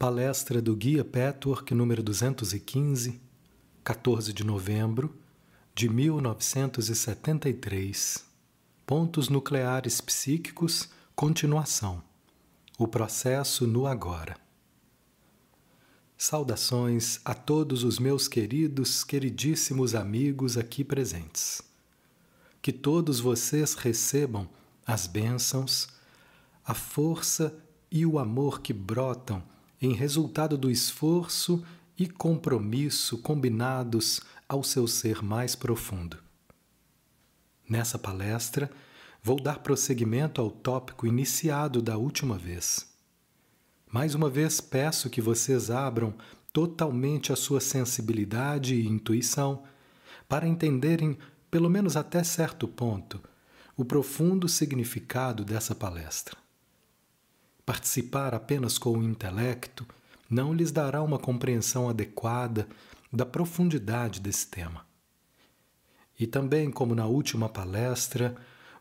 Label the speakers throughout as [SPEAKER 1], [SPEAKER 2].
[SPEAKER 1] Palestra do Guia Petwork número 215, 14 de novembro de 1973. Pontos nucleares psíquicos, continuação. O processo no agora. Saudações a todos os meus queridos, queridíssimos amigos aqui presentes. Que todos vocês recebam as bênçãos, a força e o amor que brotam em resultado do esforço e compromisso combinados ao seu ser mais profundo. Nessa palestra, vou dar prosseguimento ao tópico iniciado da última vez. Mais uma vez peço que vocês abram totalmente a sua sensibilidade e intuição para entenderem, pelo menos até certo ponto, o profundo significado dessa palestra. Participar apenas com o intelecto não lhes dará uma compreensão adequada da profundidade desse tema. E também, como na última palestra,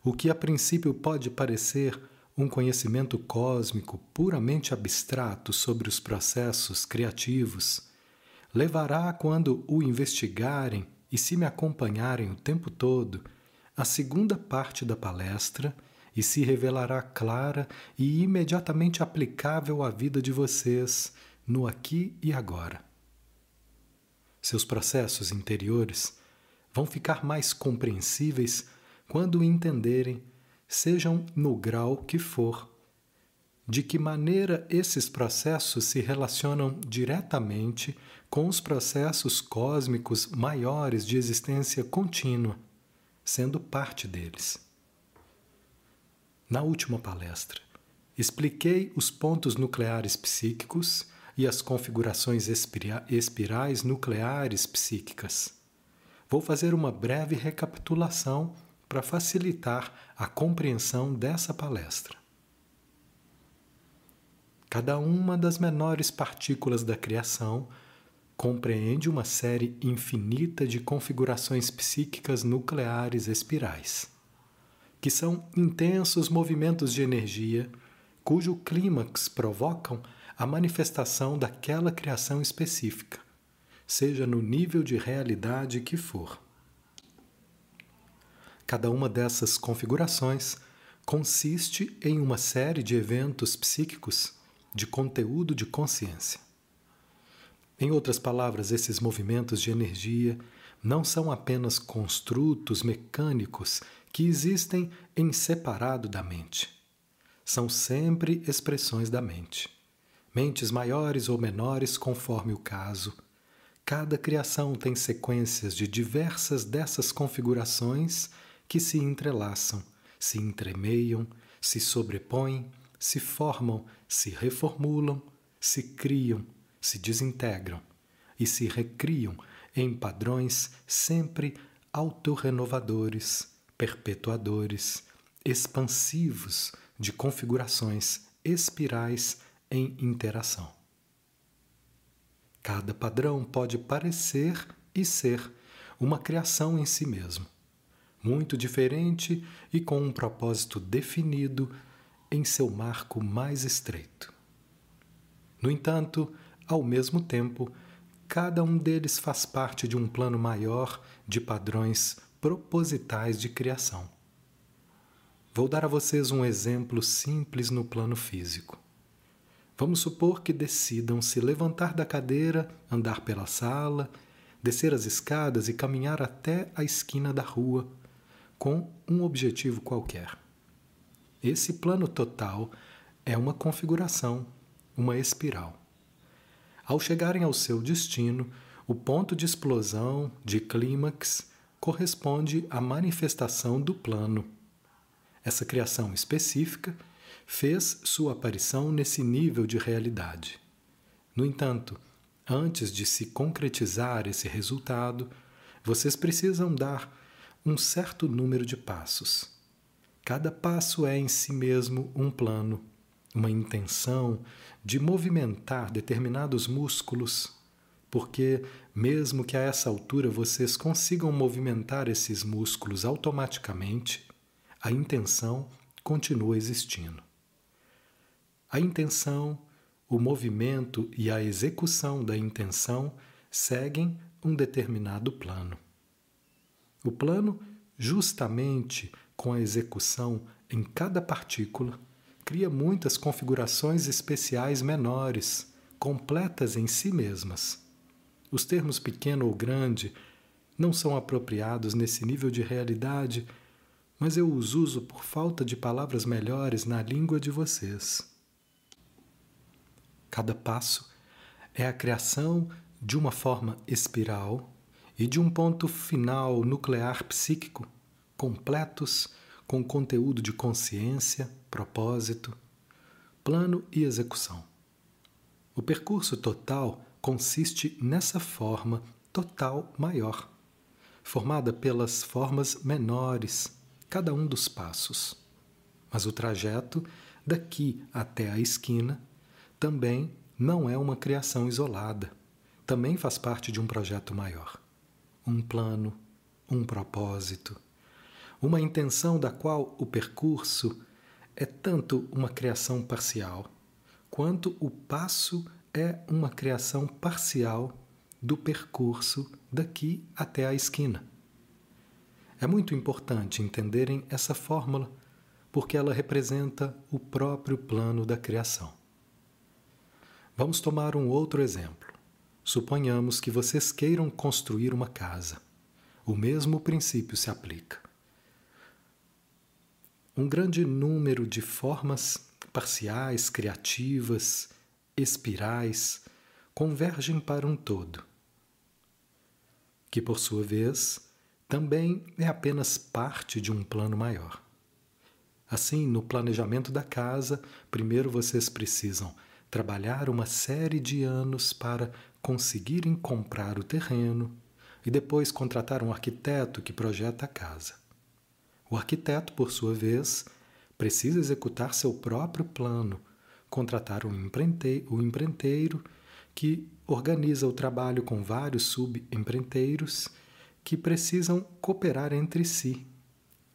[SPEAKER 1] o que a princípio pode parecer um conhecimento cósmico puramente abstrato sobre os processos criativos, levará, quando o investigarem e se me acompanharem o tempo todo, a segunda parte da palestra e se revelará clara e imediatamente aplicável à vida de vocês no aqui e agora. Seus processos interiores vão ficar mais compreensíveis quando entenderem, sejam no grau que for, de que maneira esses processos se relacionam diretamente com os processos cósmicos maiores de existência contínua, sendo parte deles. Na última palestra, expliquei os pontos nucleares psíquicos e as configurações espirais nucleares psíquicas. Vou fazer uma breve recapitulação para facilitar a compreensão dessa palestra. Cada uma das menores partículas da criação compreende uma série infinita de configurações psíquicas nucleares espirais que são intensos movimentos de energia cujo clímax provocam a manifestação daquela criação específica, seja no nível de realidade que for. Cada uma dessas configurações consiste em uma série de eventos psíquicos de conteúdo de consciência. Em outras palavras, esses movimentos de energia não são apenas construtos mecânicos que existem em separado da mente. São sempre expressões da mente. Mentes maiores ou menores, conforme o caso. Cada criação tem sequências de diversas dessas configurações que se entrelaçam, se entremeiam, se sobrepõem, se formam, se reformulam, se criam, se desintegram e se recriam em padrões sempre autorrenovadores, perpetuadores, expansivos de configurações espirais em interação. Cada padrão pode parecer e ser uma criação em si mesmo, muito diferente e com um propósito definido em seu marco mais estreito. No entanto, ao mesmo tempo, cada um deles faz parte de um plano maior de padrões propositais de criação. Vou dar a vocês um exemplo simples no plano físico. Vamos supor que decidam se levantar da cadeira, andar pela sala, descer as escadas e caminhar até a esquina da rua, com um objetivo qualquer. Esse plano total é uma configuração, uma espiral. Ao chegarem ao seu destino, o ponto de explosão, de clímax, corresponde à manifestação do plano. Essa criação específica fez sua aparição nesse nível de realidade. No entanto, antes de se concretizar esse resultado, vocês precisam dar um certo número de passos. Cada passo é em si mesmo um plano, uma intenção de movimentar determinados músculos porque, mesmo que a essa altura vocês consigam movimentar esses músculos automaticamente, a intenção continua existindo. A intenção, o movimento e a execução da intenção seguem um determinado plano. O plano, justamente com a execução em cada partícula, cria muitas configurações especiais menores, completas em si mesmas. Os termos pequeno ou grande não são apropriados nesse nível de realidade, mas eu os uso por falta de palavras melhores na língua de vocês. Cada passo é a criação de uma forma espiral e de um ponto final nuclear psíquico completos com conteúdo de consciência, propósito, plano e execução. O percurso total consiste nessa forma total maior, formada pelas formas menores, cada um dos passos. Mas o trajeto daqui até a esquina também não é uma criação isolada, também faz parte de um projeto maior. Um plano, um propósito, uma intenção da qual o percurso é tanto uma criação parcial, quanto o passo é uma criação parcial do percurso daqui até a esquina. É muito importante entenderem essa fórmula, porque ela representa o próprio plano da criação. Vamos tomar um outro exemplo. Suponhamos que vocês queiram construir uma casa. O mesmo princípio se aplica. Um grande número de formas parciais, criativas, espirais convergem para um todo, que por sua vez também é apenas parte de um plano maior. Assim, no planejamento da casa, primeiro vocês precisam trabalhar uma série de anos para conseguirem comprar o terreno e depois contratar um arquiteto que projeta a casa. O arquiteto, por sua vez, precisa executar seu próprio plano, contratar um empreiteiro, o empreiteiro que organiza o trabalho com vários subempreiteiros que precisam cooperar entre si,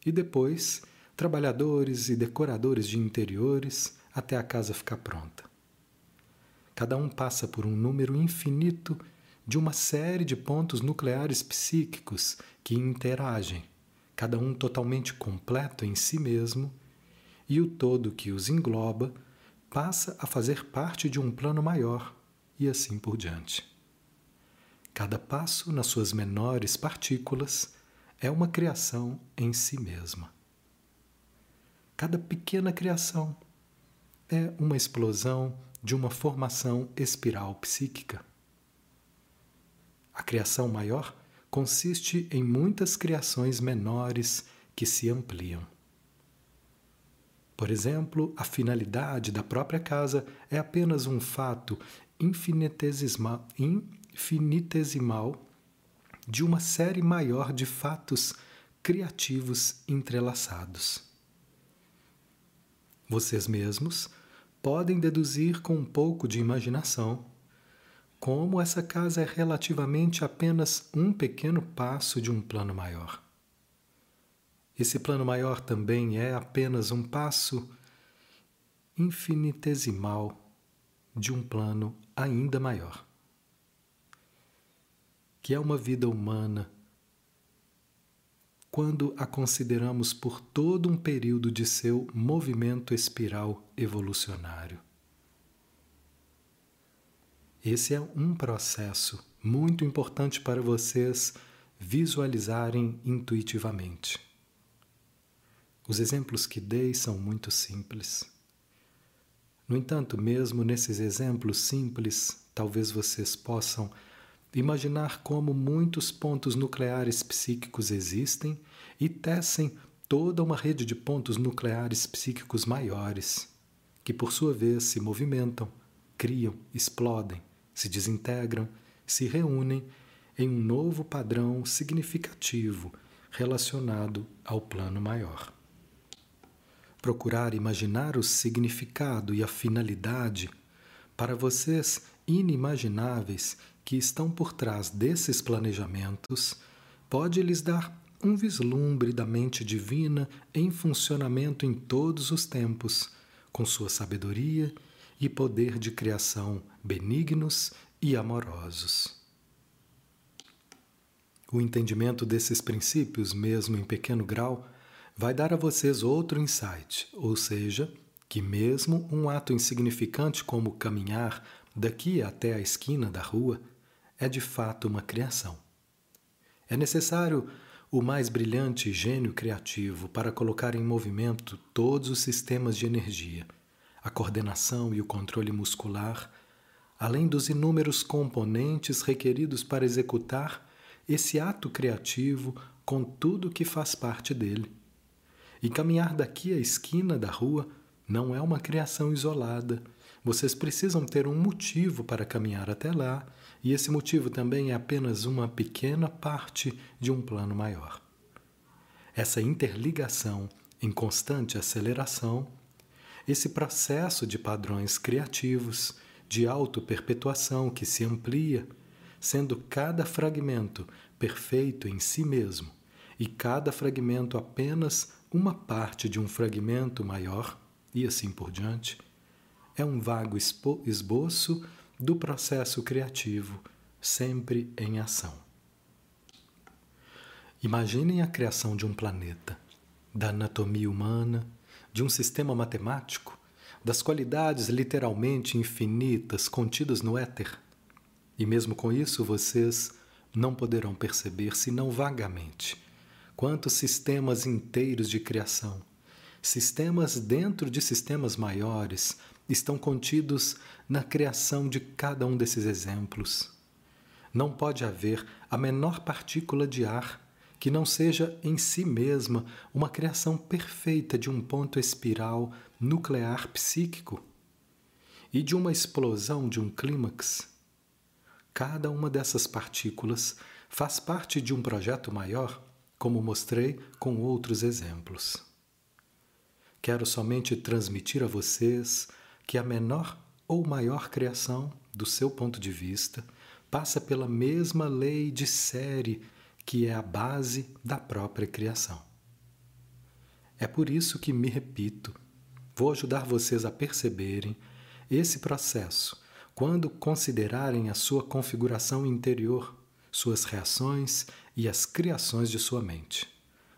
[SPEAKER 1] e depois trabalhadores e decoradores de interiores até a casa ficar pronta. Cada um passa por um número infinito de uma série de pontos nucleares psíquicos que interagem, cada um totalmente completo em si mesmo, e o todo que os engloba passa a fazer parte de um plano maior, e assim por diante. Cada passo, nas suas menores partículas, é uma criação em si mesma. Cada pequena criação é uma explosão de uma formação espiral psíquica. A criação maior consiste em muitas criações menores que se ampliam. Por exemplo, a finalidade da própria casa é apenas um fato infinitesimal, infinitesimal de uma série maior de fatos criativos entrelaçados. Vocês mesmos podem deduzir com um pouco de imaginação como essa casa é relativamente apenas um pequeno passo de um plano maior. Esse plano maior também é apenas um passo infinitesimal de um plano ainda maior, que é uma vida humana quando a consideramos por todo um período de seu movimento espiral evolucionário. Esse é um processo muito importante para vocês visualizarem intuitivamente. Os exemplos que dei são muito simples. No entanto, mesmo nesses exemplos simples, talvez vocês possam imaginar como muitos pontos nucleares psíquicos existem e tecem toda uma rede de pontos nucleares psíquicos maiores, que por sua vez se movimentam, criam, explodem, se desintegram, se reúnem em um novo padrão significativo relacionado ao plano maior. Procurar imaginar o significado e a finalidade para vocês inimagináveis que estão por trás desses planejamentos pode lhes dar um vislumbre da mente divina em funcionamento em todos os tempos, com sua sabedoria e poder de criação benignos e amorosos. O entendimento desses princípios, mesmo em pequeno grau, vai dar a vocês outro insight, ou seja, que mesmo um ato insignificante como caminhar daqui até a esquina da rua é de fato uma criação. É necessário o mais brilhante gênio criativo para colocar em movimento todos os sistemas de energia, a coordenação e o controle muscular, além dos inúmeros componentes requeridos para executar esse ato criativo com tudo que faz parte dele. E caminhar daqui à esquina da rua não é uma criação isolada. Vocês precisam ter um motivo para caminhar até lá, e esse motivo também é apenas uma pequena parte de um plano maior. Essa interligação em constante aceleração, esse processo de padrões criativos, de auto-perpetuação que se amplia, sendo cada fragmento perfeito em si mesmo e cada fragmento apenas uma parte de um fragmento maior, e assim por diante, é um vago esboço do processo criativo, sempre em ação. Imaginem a criação de um planeta, da anatomia humana, de um sistema matemático, das qualidades literalmente infinitas contidas no éter. E mesmo com isso, vocês não poderão perceber, senão vagamente, quantos sistemas inteiros de criação, sistemas dentro de sistemas maiores, estão contidos na criação de cada um desses exemplos. Não pode haver a menor partícula de ar que não seja em si mesma uma criação perfeita de um ponto espiral nuclear psíquico e de uma explosão de um clímax Cada uma dessas partículas faz parte de um projeto maior, como mostrei com outros exemplos. Quero somente transmitir a vocês que a menor ou maior criação, do seu ponto de vista, passa pela mesma lei de série que é a base da própria criação. É por isso que me repito, vou ajudar vocês a perceberem esse processo quando considerarem a sua configuração interior, suas reações e as criações de sua mente.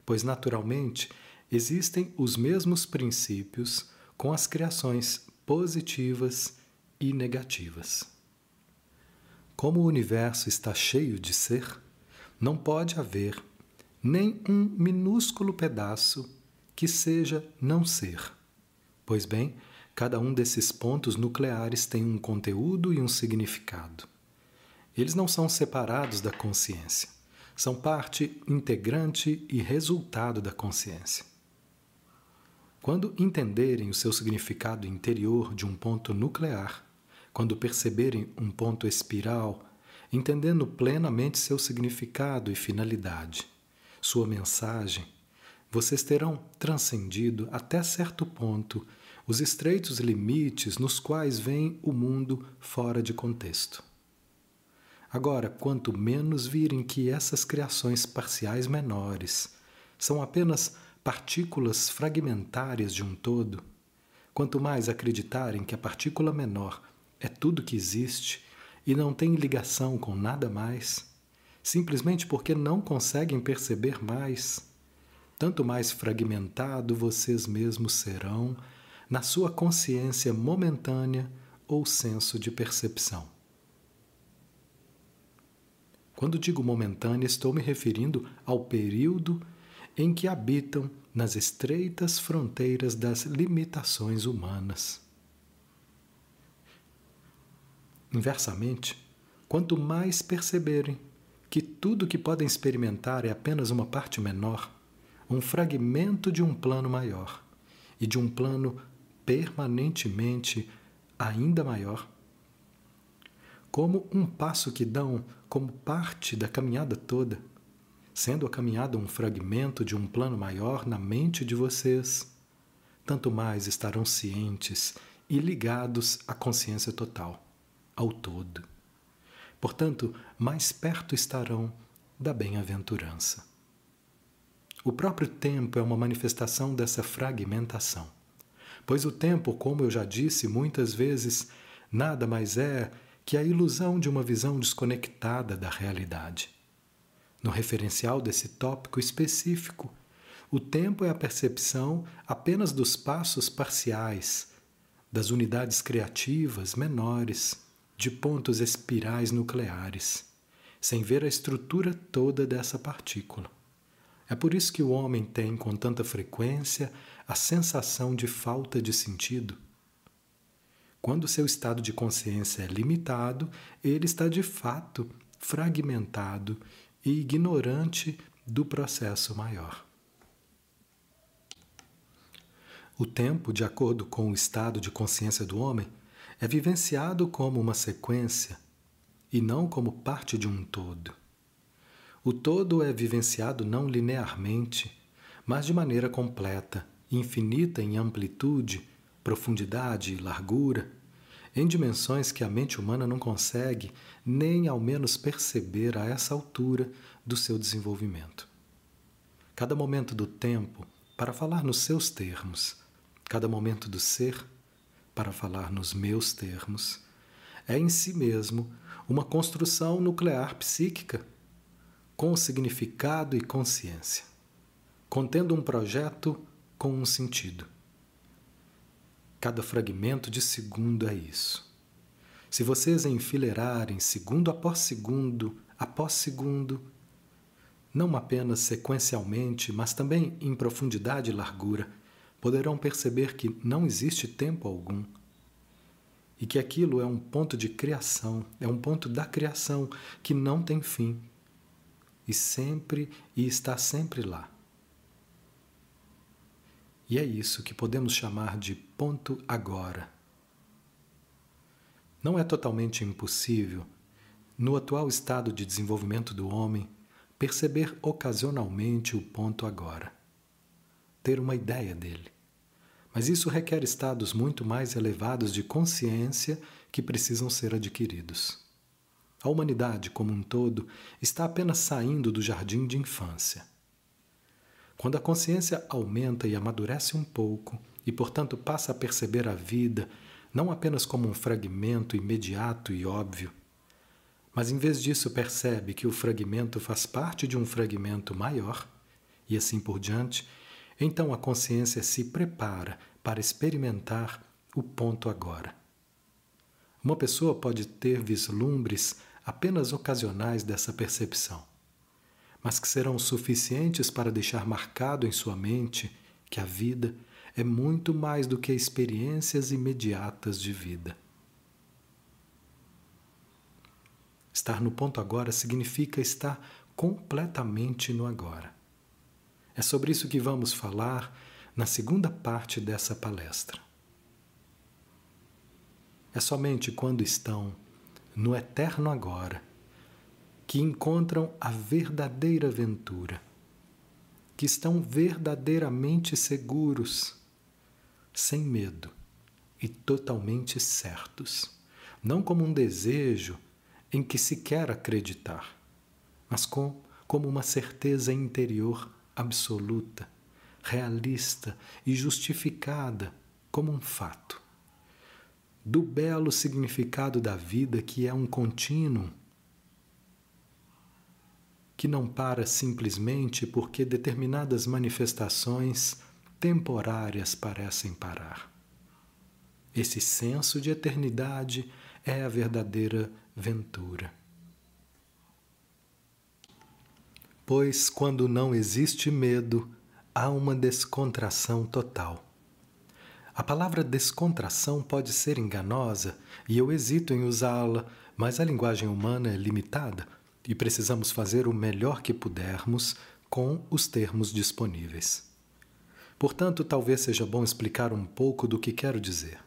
[SPEAKER 1] Pois, naturalmente, existem os mesmos princípios com as criações positivas e negativas. Como o universo está cheio de ser, não pode haver nem um minúsculo pedaço que seja não ser. Pois bem, Cada um desses pontos nucleares tem um conteúdo e um significado. Eles não são separados da consciência, são parte integrante e resultado da consciência. Quando entenderem o seu significado interior de um ponto nuclear, quando perceberem um ponto espiral, entendendo plenamente seu significado e finalidade, sua mensagem, vocês terão transcendido até certo ponto os estreitos limites nos quais vem o mundo fora de contexto. Agora, quanto menos virem que essas criações parciais menores são apenas partículas fragmentárias de um todo, quanto mais acreditarem que a partícula menor é tudo que existe e não tem ligação com nada mais, simplesmente porque não conseguem perceber mais, tanto mais fragmentado vocês mesmos serão na sua consciência momentânea ou senso de percepção. Quando digo momentânea, estou me referindo ao período em que habitam nas estreitas fronteiras das limitações humanas. Inversamente, quanto mais perceberem que tudo que podem experimentar é apenas uma parte menor, um fragmento de um plano maior e de um plano permanentemente ainda maior, como um passo que dão como parte da caminhada toda, sendo a caminhada um fragmento de um plano maior na mente de vocês, tanto mais estarão cientes e ligados à consciência total, ao todo. Portanto, mais perto estarão da bem-aventurança. O próprio tempo é uma manifestação dessa fragmentação. Pois o tempo, como eu já disse muitas vezes, nada mais é que a ilusão de uma visão desconectada da realidade. No referencial desse tópico específico, o tempo é a percepção apenas dos passos parciais, das unidades criativas menores, de pontos espirais nucleares, sem ver a estrutura toda dessa partícula. É por isso que o homem tem com tanta frequência a sensação de falta de sentido. Quando seu estado de consciência é limitado, ele está de fato fragmentado e ignorante do processo maior. O tempo, de acordo com o estado de consciência do homem, é vivenciado como uma sequência e não como parte de um todo. O todo é vivenciado não linearmente, mas de maneira completa, infinita em amplitude, profundidade e largura, em dimensões que a mente humana não consegue nem ao menos perceber a essa altura do seu desenvolvimento. Cada momento do tempo, para falar nos seus termos, cada momento do ser, para falar nos meus termos, é em si mesmo uma construção nuclear psíquica, com significado e consciência, contendo um projeto com um sentido. Cada fragmento de segundo é isso. Se vocês enfileirarem segundo após segundo, após segundo, não apenas sequencialmente, mas também em profundidade e largura, poderão perceber que não existe tempo algum e que aquilo é um ponto de criação, é um ponto da criação que não tem fim e sempre e está sempre lá. E é isso que podemos chamar de ponto agora. Não é totalmente impossível, no atual estado de desenvolvimento do homem, perceber ocasionalmente o ponto agora ter uma ideia dele. Mas isso requer estados muito mais elevados de consciência que precisam ser adquiridos. A humanidade, como um todo, está apenas saindo do jardim de infância. Quando a consciência aumenta e amadurece um pouco, e portanto passa a perceber a vida não apenas como um fragmento imediato e óbvio, mas em vez disso percebe que o fragmento faz parte de um fragmento maior, e assim por diante, então a consciência se prepara para experimentar o ponto agora. Uma pessoa pode ter vislumbres apenas ocasionais dessa percepção, mas que serão suficientes para deixar marcado em sua mente que a vida é muito mais do que experiências imediatas de vida. Estar no ponto agora significa estar completamente no agora. É sobre isso que vamos falar na segunda parte dessa palestra. É somente quando estão no eterno agora que encontram a verdadeira aventura, que estão verdadeiramente seguros, sem medo e totalmente certos, não como um desejo em que se quer acreditar, mas com, como uma certeza interior absoluta, realista e justificada como um fato. Do belo significado da vida que é um contínuo, que não para simplesmente porque determinadas manifestações temporárias parecem parar. Esse senso de eternidade é a verdadeira ventura. pois quando não existe medo, há uma descontração total. A palavra descontração pode ser enganosa e eu hesito em usá-la, mas a linguagem humana é limitada e precisamos fazer o melhor que pudermos com os termos disponíveis. Portanto, talvez seja bom explicar um pouco do que quero dizer.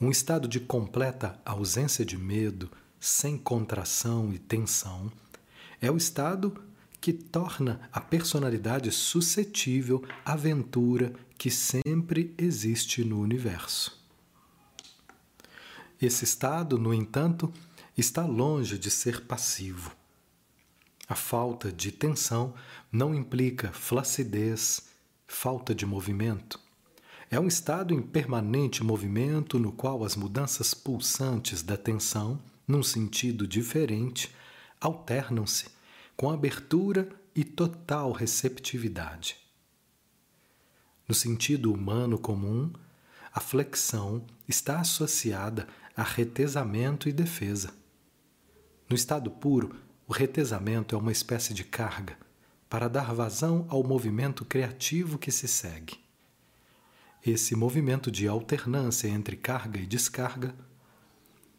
[SPEAKER 1] Um estado de completa ausência de medo, sem contração e tensão, é o estado que torna a personalidade suscetível à aventura que sempre existe no universo. Esse estado, no entanto, está longe de ser passivo. A falta de tensão não implica flacidez, falta de movimento. É um estado em permanente movimento no qual as mudanças pulsantes da tensão, num sentido diferente, alternam-se com abertura e total receptividade. No sentido humano comum, a flexão está associada a retesamento e defesa. No estado puro, o retesamento é uma espécie de carga para dar vazão ao movimento criativo que se segue. Esse movimento de alternância entre carga e descarga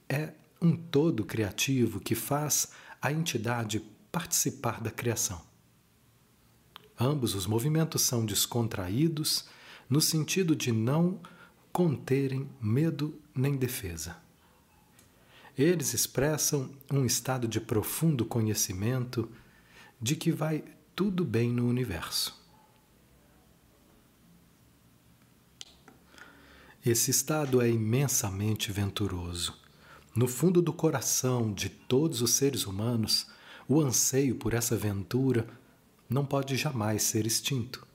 [SPEAKER 1] é um todo criativo que faz a entidade participar da criação. Ambos os movimentos são descontraídos no sentido de não conterem medo nem defesa. Eles expressam um estado de profundo conhecimento de que vai tudo bem no universo. Esse estado é imensamente venturoso. No fundo do coração de todos os seres humanos, o anseio por essa ventura não pode jamais ser extinto.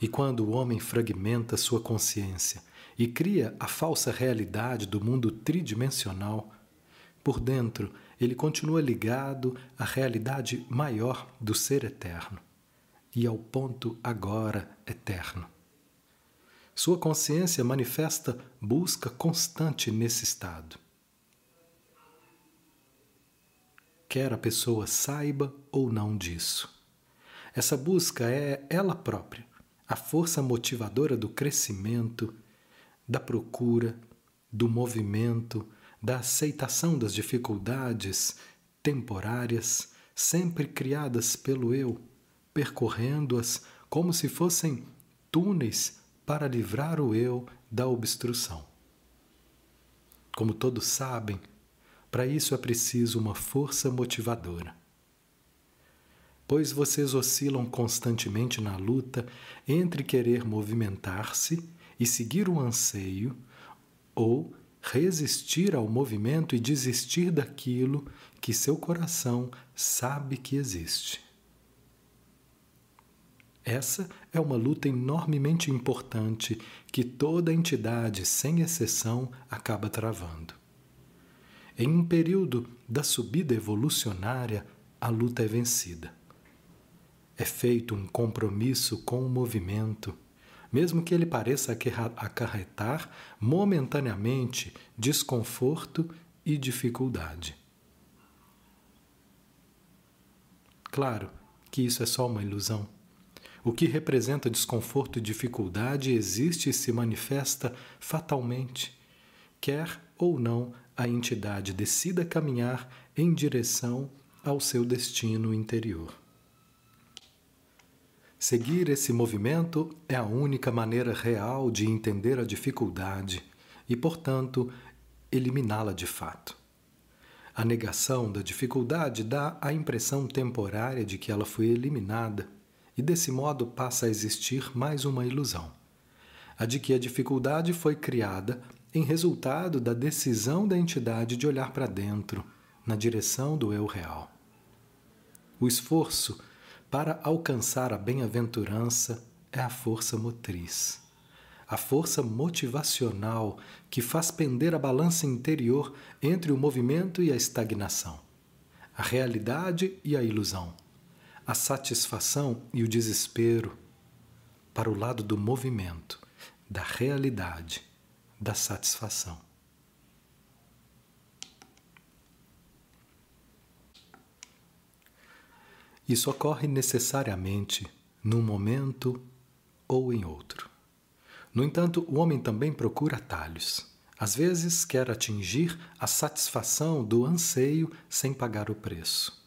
[SPEAKER 1] E quando o homem fragmenta sua consciência e cria a falsa realidade do mundo tridimensional, por dentro ele continua ligado à realidade maior do ser eterno e ao ponto agora eterno. Sua consciência manifesta busca constante nesse estado. Quer a pessoa saiba ou não disso. Essa busca é ela própria, a força motivadora do crescimento, da procura, do movimento, da aceitação das dificuldades temporárias, sempre criadas pelo eu, percorrendo-as como se fossem túneis para livrar o eu da obstrução. Como todos sabem, para isso é preciso uma força motivadora. Pois vocês oscilam constantemente na luta entre querer movimentar-se e seguir o anseio, ou resistir ao movimento e desistir daquilo que seu coração sabe que existe. Essa é uma luta enormemente importante que toda entidade, sem exceção, acaba travando. Em um período da subida evolucionária, a luta é vencida. É feito um compromisso com o movimento, mesmo que ele pareça acarretar momentaneamente desconforto e dificuldade. Claro que isso é só uma ilusão o que representa desconforto e dificuldade existe e se manifesta fatalmente, quer ou não a entidade decida caminhar em direção ao seu destino interior. Seguir esse movimento é a única maneira real de entender a dificuldade e, portanto, eliminá-la de fato. A negação da dificuldade dá a impressão temporária de que ela foi eliminada e desse modo passa a existir mais uma ilusão: a de que a dificuldade foi criada em resultado da decisão da entidade de olhar para dentro, na direção do eu real. O esforço para alcançar a bem-aventurança é a força motriz, a força motivacional que faz pender a balança interior entre o movimento e a estagnação, a realidade e a ilusão a satisfação e o desespero para o lado do movimento, da realidade, da satisfação. Isso ocorre necessariamente num momento ou em outro. No entanto, o homem também procura atalhos. Às vezes quer atingir a satisfação do anseio sem pagar o preço.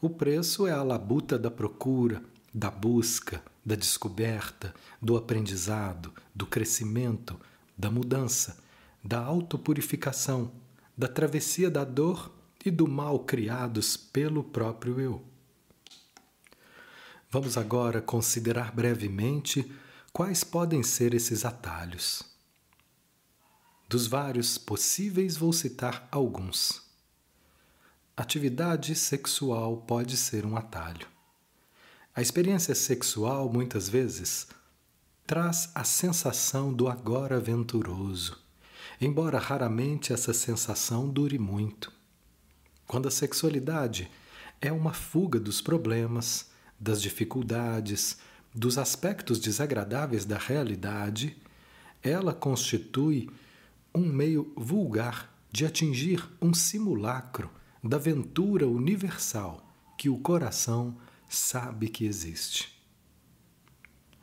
[SPEAKER 1] O preço é a labuta da procura, da busca, da descoberta, do aprendizado, do crescimento, da mudança, da autopurificação, da travessia da dor e do mal criados pelo próprio eu. Vamos agora considerar brevemente quais podem ser esses atalhos. Dos vários possíveis, vou citar alguns. Atividade sexual pode ser um atalho. A experiência sexual, muitas vezes, traz a sensação do agora venturoso, embora raramente essa sensação dure muito. Quando a sexualidade é uma fuga dos problemas, das dificuldades, dos aspectos desagradáveis da realidade, ela constitui um meio vulgar de atingir um simulacro da ventura universal que o coração sabe que existe.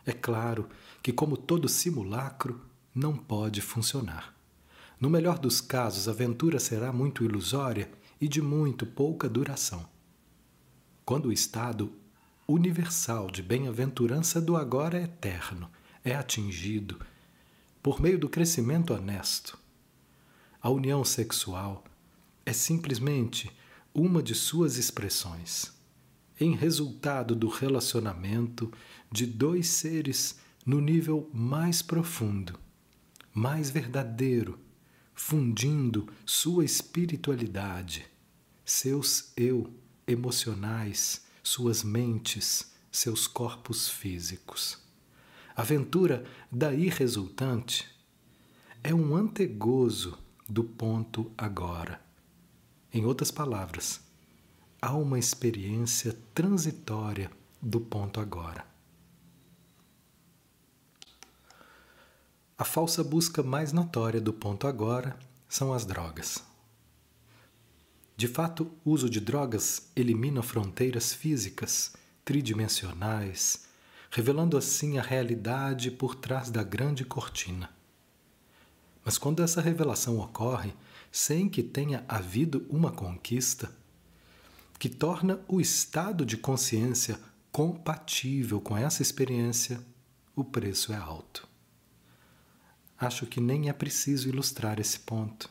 [SPEAKER 1] É claro que, como todo simulacro, não pode funcionar. No melhor dos casos, a aventura será muito ilusória e de muito pouca duração. Quando o estado universal de bem-aventurança do agora eterno é atingido por meio do crescimento honesto, a união sexual é simplesmente uma de suas expressões, em resultado do relacionamento de dois seres no nível mais profundo, mais verdadeiro, fundindo sua espiritualidade, seus eu emocionais, suas mentes, seus corpos físicos. A aventura daí resultante é um antegozo do ponto agora. Em outras palavras, há uma experiência transitória do ponto agora. A falsa busca mais notória do ponto agora são as drogas. De fato, o uso de drogas elimina fronteiras físicas, tridimensionais, revelando assim a realidade por trás da grande cortina. Mas quando essa revelação ocorre sem que tenha havido uma conquista, que torna o estado de consciência compatível com essa experiência, o preço é alto. Acho que nem é preciso ilustrar esse ponto.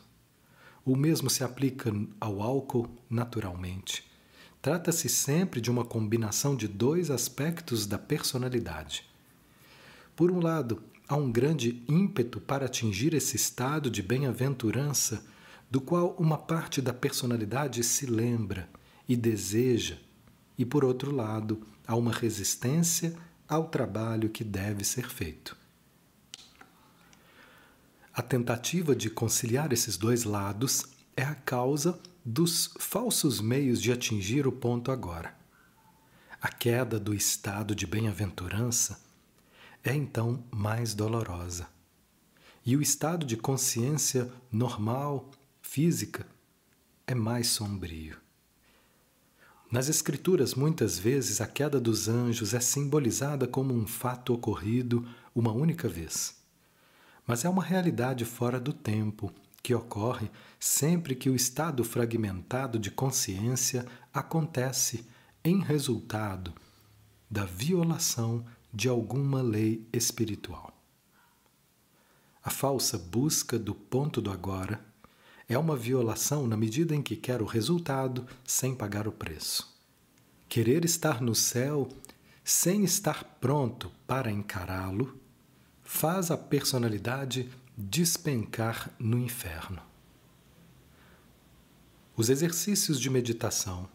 [SPEAKER 1] O mesmo se aplica ao álcool naturalmente. Trata-se sempre de uma combinação de dois aspectos da personalidade. Por um lado, há um grande ímpeto para atingir esse estado de bem-aventurança, do qual uma parte da personalidade se lembra e deseja, e por outro lado, há uma resistência ao trabalho que deve ser feito. A tentativa de conciliar esses dois lados é a causa dos falsos meios de atingir o ponto agora. A queda do estado de bem-aventurança é então mais dolorosa. E o estado de consciência normal, física, é mais sombrio. Nas Escrituras, muitas vezes, a queda dos anjos é simbolizada como um fato ocorrido uma única vez mas é uma realidade fora do tempo que ocorre sempre que o estado fragmentado de consciência acontece em resultado da violação de alguma lei espiritual. A falsa busca do ponto do agora é uma violação na medida em que quer o resultado sem pagar o preço. Querer estar no céu sem estar pronto para encará-lo faz a personalidade despencar no inferno. Os exercícios de meditação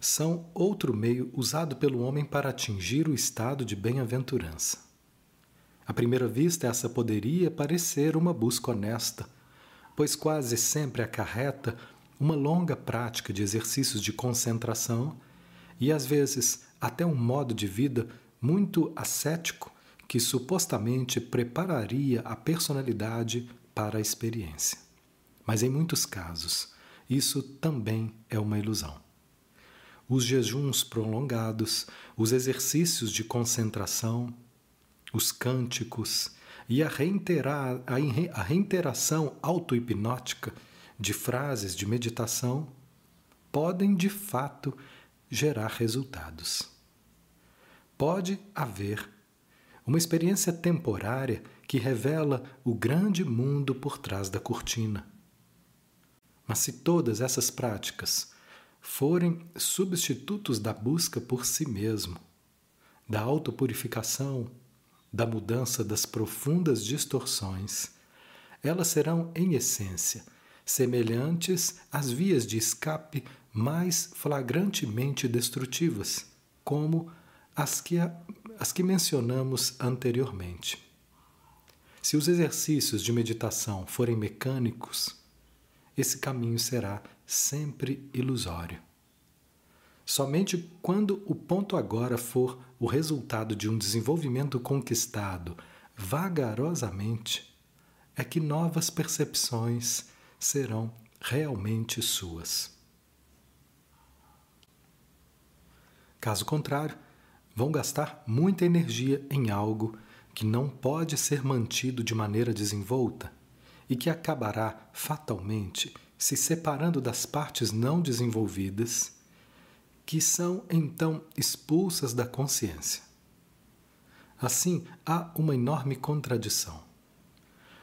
[SPEAKER 1] são outro meio usado pelo homem para atingir o estado de bem-aventurança. À primeira vista, essa poderia parecer uma busca honesta, pois quase sempre acarreta uma longa prática de exercícios de concentração e, às vezes, até um modo de vida muito ascético que supostamente prepararia a personalidade para a experiência. Mas em muitos casos, isso também é uma ilusão. Os jejuns prolongados, os exercícios de concentração, os cânticos e a, a reiteração auto-hipnótica de frases de meditação podem de fato gerar resultados. Pode haver uma experiência temporária que revela o grande mundo por trás da cortina. Mas se todas essas práticas forem substitutos da busca por si mesmo, da autopurificação, da mudança das profundas distorções, elas serão, em essência, semelhantes às vias de escape mais flagrantemente destrutivas, como as que as que mencionamos anteriormente. Se os exercícios de meditação forem mecânicos, esse caminho será sempre ilusório. Somente quando o ponto agora for o resultado de um desenvolvimento conquistado vagarosamente é que novas percepções serão realmente suas. Caso contrário, vão gastar muita energia em algo que não pode ser mantido de maneira desenvolta e que acabará fatalmente se separando das partes não desenvolvidas, que são então expulsas da consciência. Assim, há uma enorme contradição.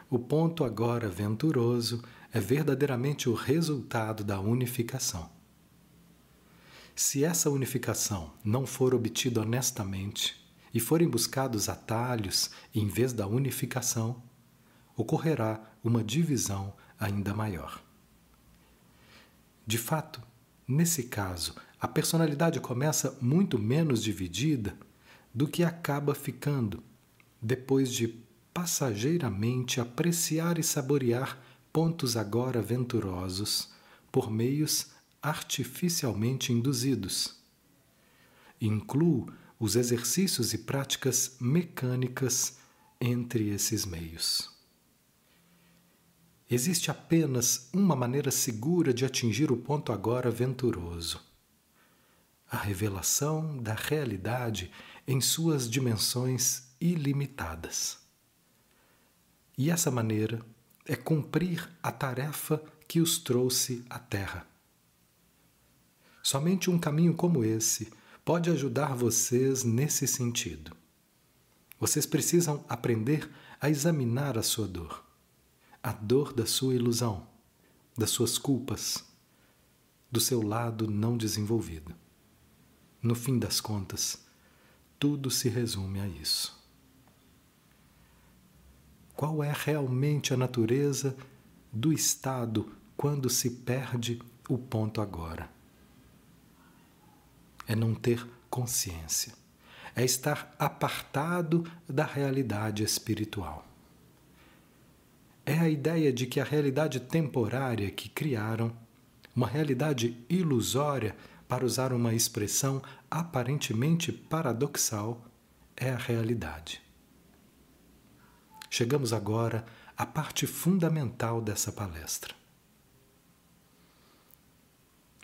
[SPEAKER 1] O ponto agora venturoso é verdadeiramente o resultado da unificação. Se essa unificação não for obtida honestamente e forem buscados atalhos em vez da unificação, ocorrerá uma divisão ainda maior. De fato, nesse caso, a personalidade começa muito menos dividida do que acaba ficando depois de passageiramente apreciar e saborear pontos agora venturosos por meios artificialmente induzidos. Incluo os exercícios e práticas mecânicas entre esses meios. Existe apenas uma maneira segura de atingir o ponto agora venturoso: a revelação da realidade em suas dimensões ilimitadas. E essa maneira é cumprir a tarefa que os trouxe à Terra. Somente um caminho como esse pode ajudar vocês nesse sentido. Vocês precisam aprender a examinar a sua dor, a dor da sua ilusão, das suas culpas, do seu lado não desenvolvido. No fim das contas, tudo se resume a isso qual é realmente a natureza do estado quando se perde o ponto agora. É não ter consciência, é estar apartado da realidade espiritual. É a ideia de que a realidade temporária que criaram, uma realidade ilusória, para usar uma expressão aparentemente paradoxal, é a realidade. Chegamos agora à parte fundamental dessa palestra.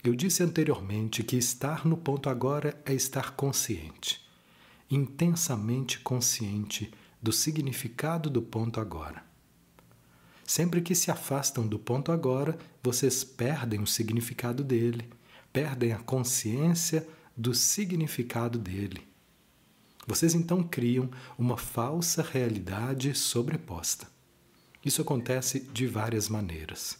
[SPEAKER 1] Eu disse anteriormente que estar no ponto agora é estar consciente, intensamente consciente do significado do ponto agora. Sempre que se afastam do ponto agora, vocês perdem o significado dele, perdem a consciência do significado dele vocês então criam uma falsa realidade sobreposta. Isso acontece de várias maneiras.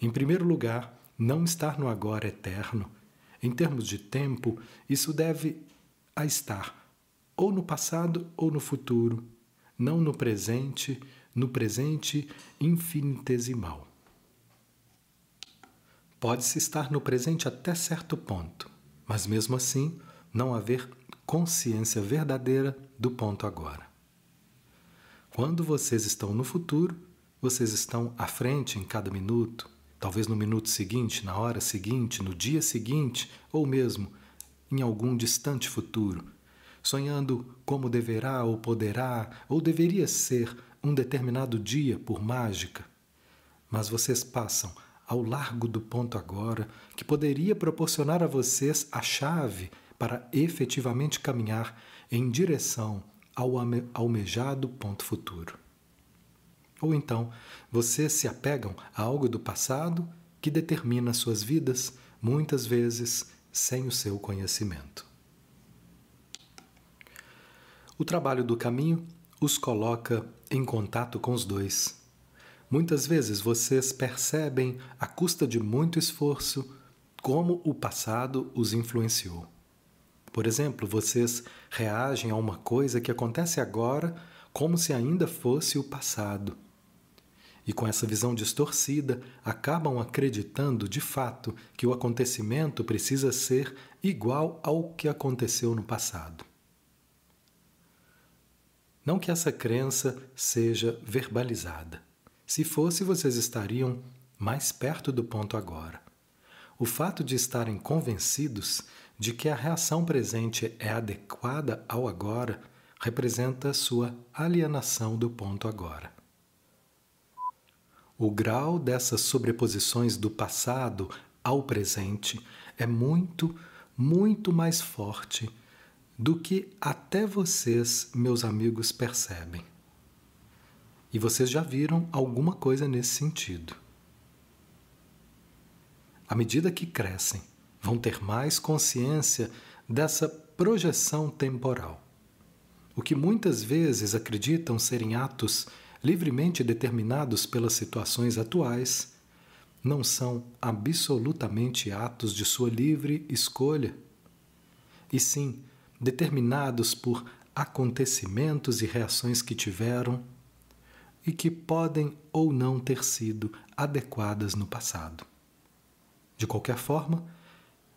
[SPEAKER 1] Em primeiro lugar, não estar no agora eterno. Em termos de tempo, isso deve a estar ou no passado ou no futuro, não no presente, no presente infinitesimal. Pode-se estar no presente até certo ponto, mas mesmo assim não haver consciência verdadeira do ponto agora. Quando vocês estão no futuro, vocês estão à frente em cada minuto, talvez no minuto seguinte, na hora seguinte, no dia seguinte, ou mesmo em algum distante futuro, sonhando como deverá ou poderá ou deveria ser um determinado dia por mágica. Mas vocês passam ao largo do ponto agora que poderia proporcionar a vocês a chave para efetivamente caminhar em direção ao almejado ponto futuro. Ou então, vocês se apegam a algo do passado que determina suas vidas, muitas vezes sem o seu conhecimento. O trabalho do caminho os coloca em contato com os dois. Muitas vezes vocês percebem, à custa de muito esforço, como o passado os influenciou. Por exemplo, vocês reagem a uma coisa que acontece agora como se ainda fosse o passado. E com essa visão distorcida, acabam acreditando de fato que o acontecimento precisa ser igual ao que aconteceu no passado. Não que essa crença seja verbalizada. Se fosse, vocês estariam mais perto do ponto agora. O fato de estarem convencidos de que a reação presente é adequada ao agora representa sua alienação do ponto agora. O grau dessas sobreposições do passado ao presente é muito, muito mais forte do que até vocês, meus amigos, percebem. E vocês já viram alguma coisa nesse sentido. À medida que crescem, vão ter mais consciência dessa projeção temporal. O que muitas vezes acreditam serem atos livremente determinados pelas situações atuais, não são absolutamente atos de sua livre escolha, e sim determinados por acontecimentos e reações que tiveram e que podem ou não ter sido adequadas no passado. De qualquer forma,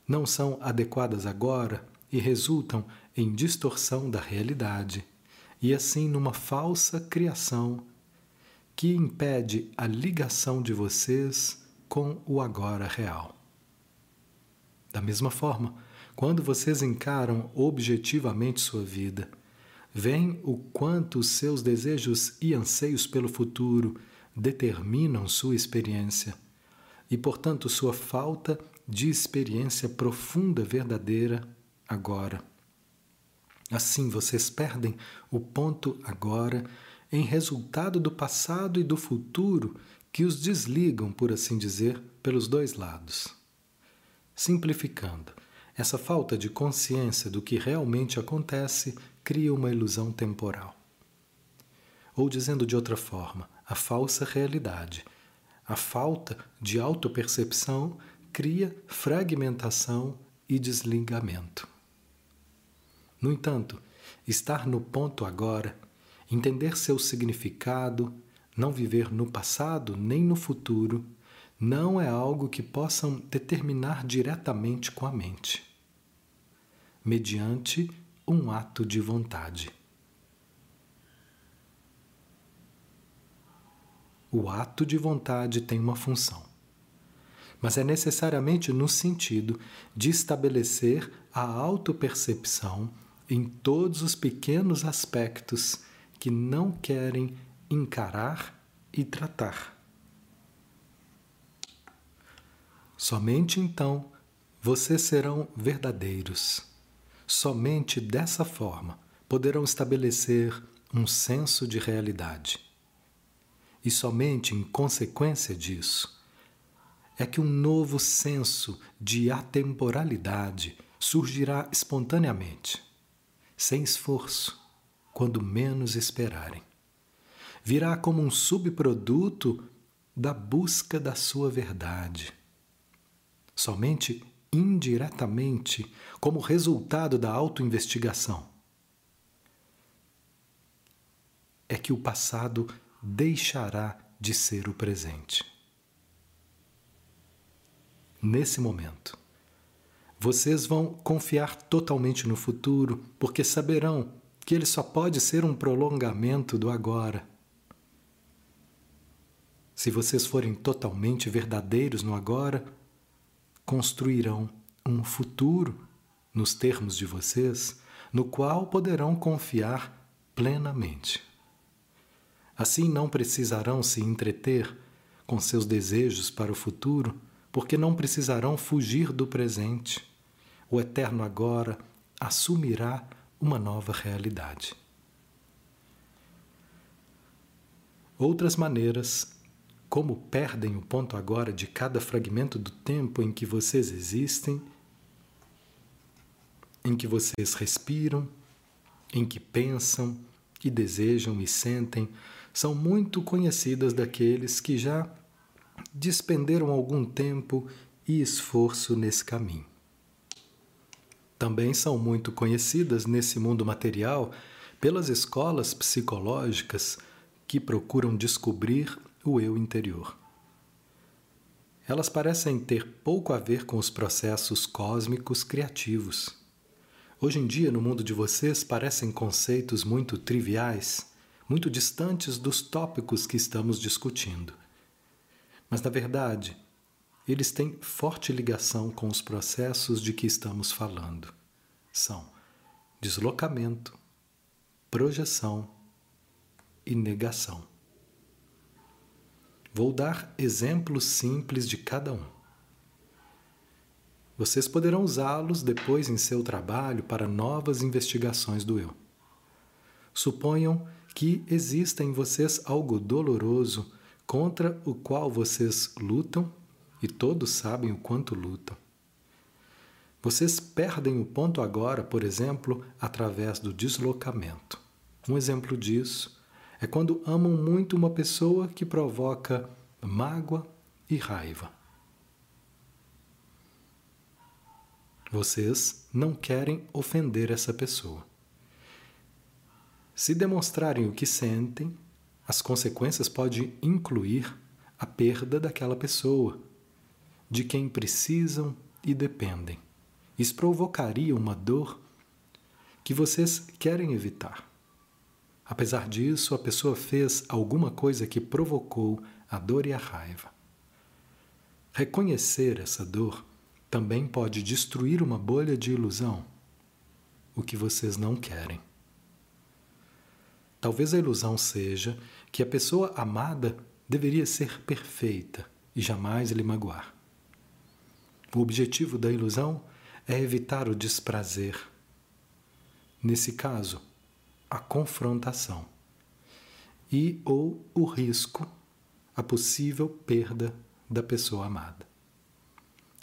[SPEAKER 1] não são adequadas agora e resultam em distorção da realidade e assim numa falsa criação que impede a ligação de vocês com o agora real. Da mesma forma, quando vocês encaram objetivamente sua vida, veem o quanto seus desejos e anseios pelo futuro determinam sua experiência e, portanto, sua falta de experiência profunda, verdadeira, agora. Assim, vocês perdem o ponto agora em resultado do passado e do futuro que os desligam, por assim dizer, pelos dois lados. Simplificando, essa falta de consciência do que realmente acontece cria uma ilusão temporal. Ou dizendo de outra forma, a falsa realidade a falta de autopercepção cria fragmentação e desligamento. No entanto, estar no ponto agora, entender seu significado, não viver no passado nem no futuro, não é algo que possam determinar diretamente com a mente, mediante um ato de vontade. O ato de vontade tem uma função, mas é necessariamente no sentido de estabelecer a autopercepção em todos os pequenos aspectos que não querem encarar e tratar. Somente então vocês serão verdadeiros. Somente dessa forma poderão estabelecer um senso de realidade. E somente em consequência disso é que um novo senso de atemporalidade surgirá espontaneamente, sem esforço, quando menos esperarem. Virá como um subproduto da busca da sua verdade. Somente indiretamente, como resultado da autoinvestigação, é que o passado deixará de ser o presente. Nesse momento, vocês vão confiar totalmente no futuro, porque saberão que ele só pode ser um prolongamento do agora. Se vocês forem totalmente verdadeiros no agora, construirão um futuro, nos termos de vocês, no qual poderão confiar plenamente. Assim não precisarão se entreter com seus desejos para o futuro, porque não precisarão fugir do presente. O eterno agora assumirá uma nova realidade. Outras maneiras, como perdem o ponto agora de cada fragmento do tempo em que vocês existem, em que vocês respiram, em que pensam e desejam e sentem, são muito conhecidas daqueles que já despenderam algum tempo e esforço nesse caminho. Também são muito conhecidas nesse mundo material pelas escolas psicológicas que procuram descobrir o eu interior. Elas parecem ter pouco a ver com os processos cósmicos criativos. Hoje em dia, no mundo de vocês, parecem conceitos muito triviais, muito distantes dos tópicos que estamos discutindo. Mas, na verdade, eles têm forte ligação com os processos de que estamos falando. São deslocamento, projeção e negação. Vou dar exemplos simples de cada um. Vocês poderão usá-los depois em seu trabalho para novas investigações do eu. Suponham que exista em vocês algo doloroso contra o qual vocês lutam e todos sabem o quanto lutam. Vocês perdem o ponto agora, por exemplo, através do deslocamento. Um exemplo disso é quando amam muito uma pessoa que provoca mágoa e raiva. Vocês não querem ofender essa pessoa. Se demonstrarem o que sentem, as consequências podem incluir a perda daquela pessoa, de quem precisam e dependem. Isso provocaria uma dor que vocês querem evitar. Apesar disso, a pessoa fez alguma coisa que provocou a dor e a raiva. Reconhecer essa dor também pode destruir uma bolha de ilusão, o que vocês não querem. Talvez a ilusão seja que a pessoa amada deveria ser perfeita e jamais lhe magoar. O objetivo da ilusão é evitar o desprazer. Nesse caso, a confrontação e ou o risco, a possível perda da pessoa amada.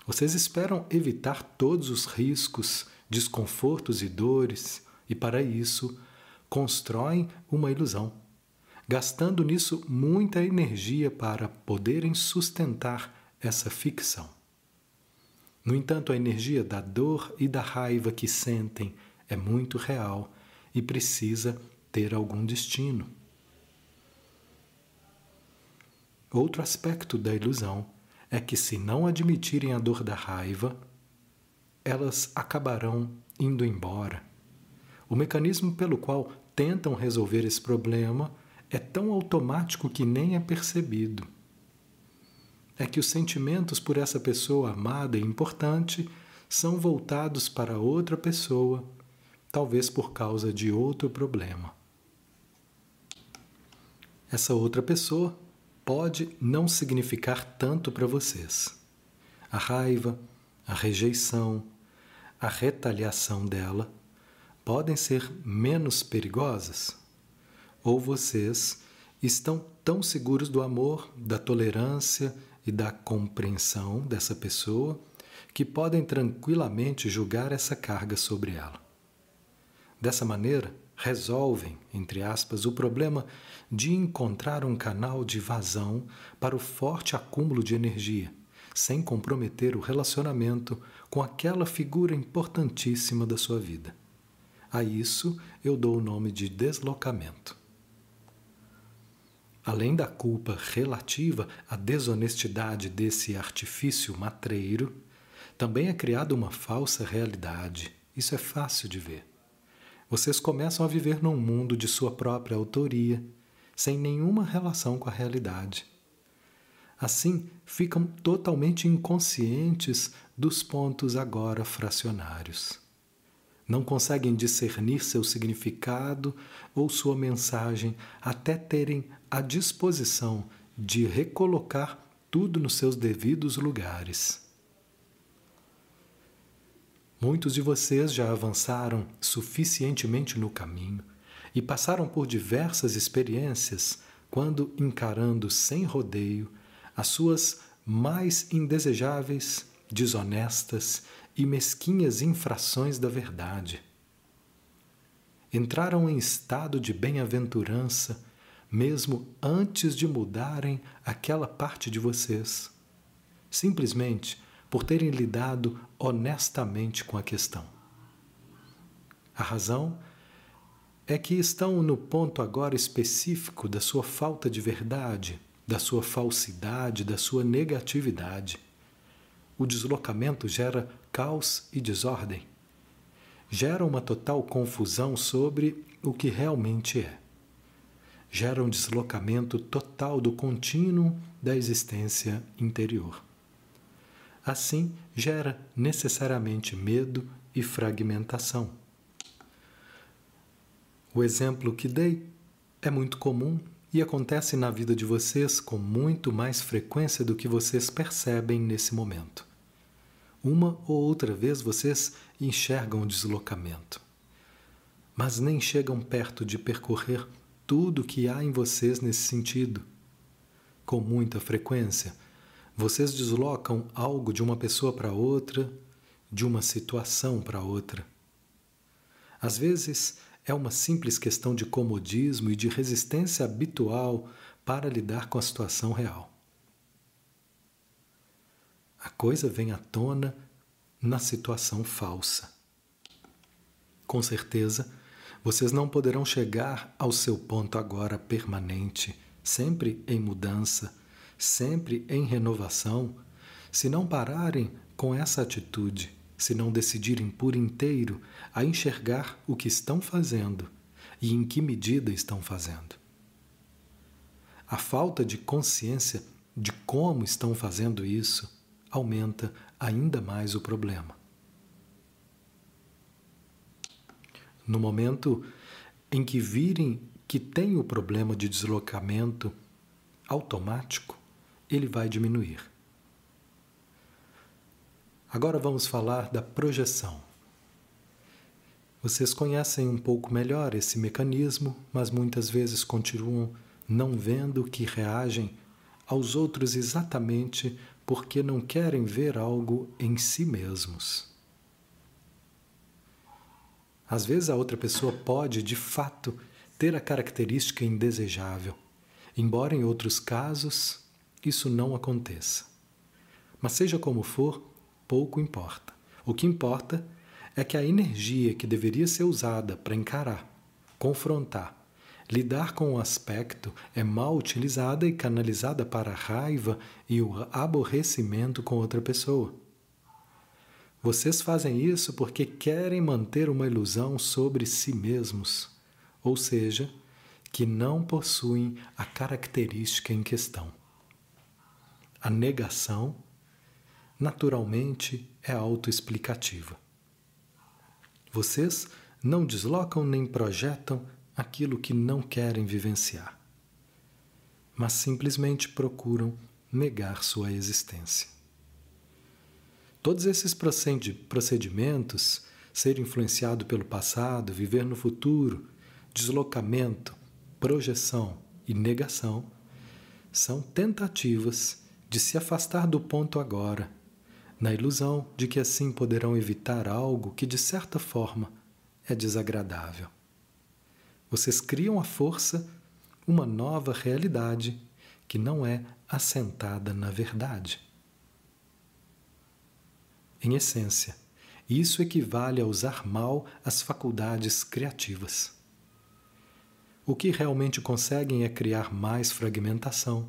[SPEAKER 1] Vocês esperam evitar todos os riscos, desconfortos e dores, e para isso constroem uma ilusão, gastando nisso muita energia para poderem sustentar essa ficção. No entanto, a energia da dor e da raiva que sentem é muito real e precisa ter algum destino. Outro aspecto da ilusão é que, se não admitirem a dor da raiva, elas acabarão indo embora. O mecanismo pelo qual tentam resolver esse problema é tão automático que nem é percebido. É que os sentimentos por essa pessoa amada e importante são voltados para outra pessoa, talvez por causa de outro problema. Essa outra pessoa pode não significar tanto para vocês. A raiva, a rejeição, a retaliação dela podem ser menos perigosas? Ou vocês estão tão seguros do amor, da tolerância e da compreensão dessa pessoa que podem tranquilamente julgar essa carga sobre ela? Dessa maneira, resolvem, entre aspas, o problema de encontrar um canal de vazão para o forte acúmulo de energia, sem comprometer o relacionamento com aquela figura importantíssima da sua vida. A isso eu dou o nome de deslocamento. Além da culpa relativa à desonestidade desse artifício matreiro, também é criada uma falsa realidade. Isso é fácil de ver. Vocês começam a viver num mundo de sua própria autoria, sem nenhuma relação com a realidade. Assim, ficam totalmente inconscientes dos pontos agora fracionários não conseguem discernir seu significado ou sua mensagem até terem a disposição de recolocar tudo nos seus devidos lugares. Muitos de vocês já avançaram suficientemente no caminho e passaram por diversas experiências quando encarando sem rodeio as suas mais indesejáveis, desonestas e mesquinhas infrações da verdade. Entraram em estado de bem-aventurança mesmo antes de mudarem aquela parte de vocês, simplesmente por terem lidado honestamente com a questão. A razão é que estão no ponto agora específico da sua falta de verdade, da sua falsidade, da sua negatividade. O deslocamento gera caos e desordem. gera uma total confusão sobre o que realmente é. Gera um deslocamento total do contínuo da existência interior. Assim, gera necessariamente medo e fragmentação. O exemplo que dei é muito comum e acontece na vida de vocês com muito mais frequência do que vocês percebem nesse momento. Uma ou outra vez vocês enxergam o deslocamento, mas nem chegam perto de percorrer tudo que há em vocês nesse sentido. Com muita frequência, vocês deslocam algo de uma pessoa para outra, de uma situação para outra. Às vezes, é uma simples questão de comodismo e de resistência habitual para lidar com a situação real. A coisa vem à tona na situação falsa. Com certeza, vocês não poderão chegar ao seu ponto agora permanente, sempre em mudança, sempre em renovação, se não pararem com essa atitude se não decidirem por inteiro a enxergar o que estão fazendo e em que medida estão fazendo. A falta de consciência de como estão fazendo isso aumenta ainda mais o problema. No momento em que virem que tem o problema de deslocamento automático, ele vai diminuir. Agora vamos falar da projeção. Vocês conhecem um pouco melhor esse mecanismo, mas muitas vezes continuam não vendo que reagem aos outros exatamente porque não querem ver algo em si mesmos. Às vezes a outra pessoa pode, de fato, ter a característica indesejável, embora em outros casos isso não aconteça. Mas seja como for, pouco importa. O que importa é que a energia que deveria ser usada para encarar, confrontar, lidar com o aspecto é mal utilizada e canalizada para a raiva e o aborrecimento com outra pessoa. Vocês fazem isso porque querem manter uma ilusão sobre si mesmos, ou seja, que não possuem a característica em questão. A negação naturalmente é autoexplicativa. Vocês não deslocam nem projetam aquilo que não querem vivenciar, mas simplesmente procuram negar sua existência. Todos esses procedimentos, ser influenciado pelo passado, viver no futuro, deslocamento, projeção e negação, são tentativas de se afastar do ponto agora na ilusão de que assim poderão evitar algo que, de certa forma, é desagradável. Vocês criam à força uma nova realidade que não é assentada na verdade. Em essência, isso equivale a usar mal as faculdades criativas. O que realmente conseguem é criar mais fragmentação,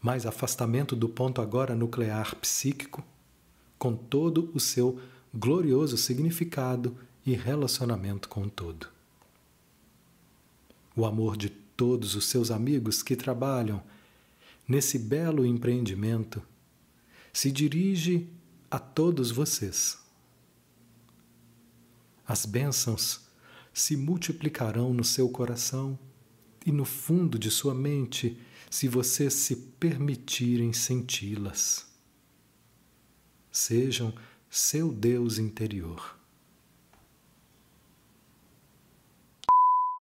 [SPEAKER 1] mais afastamento do ponto agora nuclear psíquico com todo o seu glorioso significado e relacionamento com o todo. O amor de todos os seus amigos que trabalham nesse belo empreendimento se dirige a todos vocês. As bênçãos se multiplicarão no seu coração e no fundo de sua mente se vocês se permitirem senti-las sejam seu Deus interior.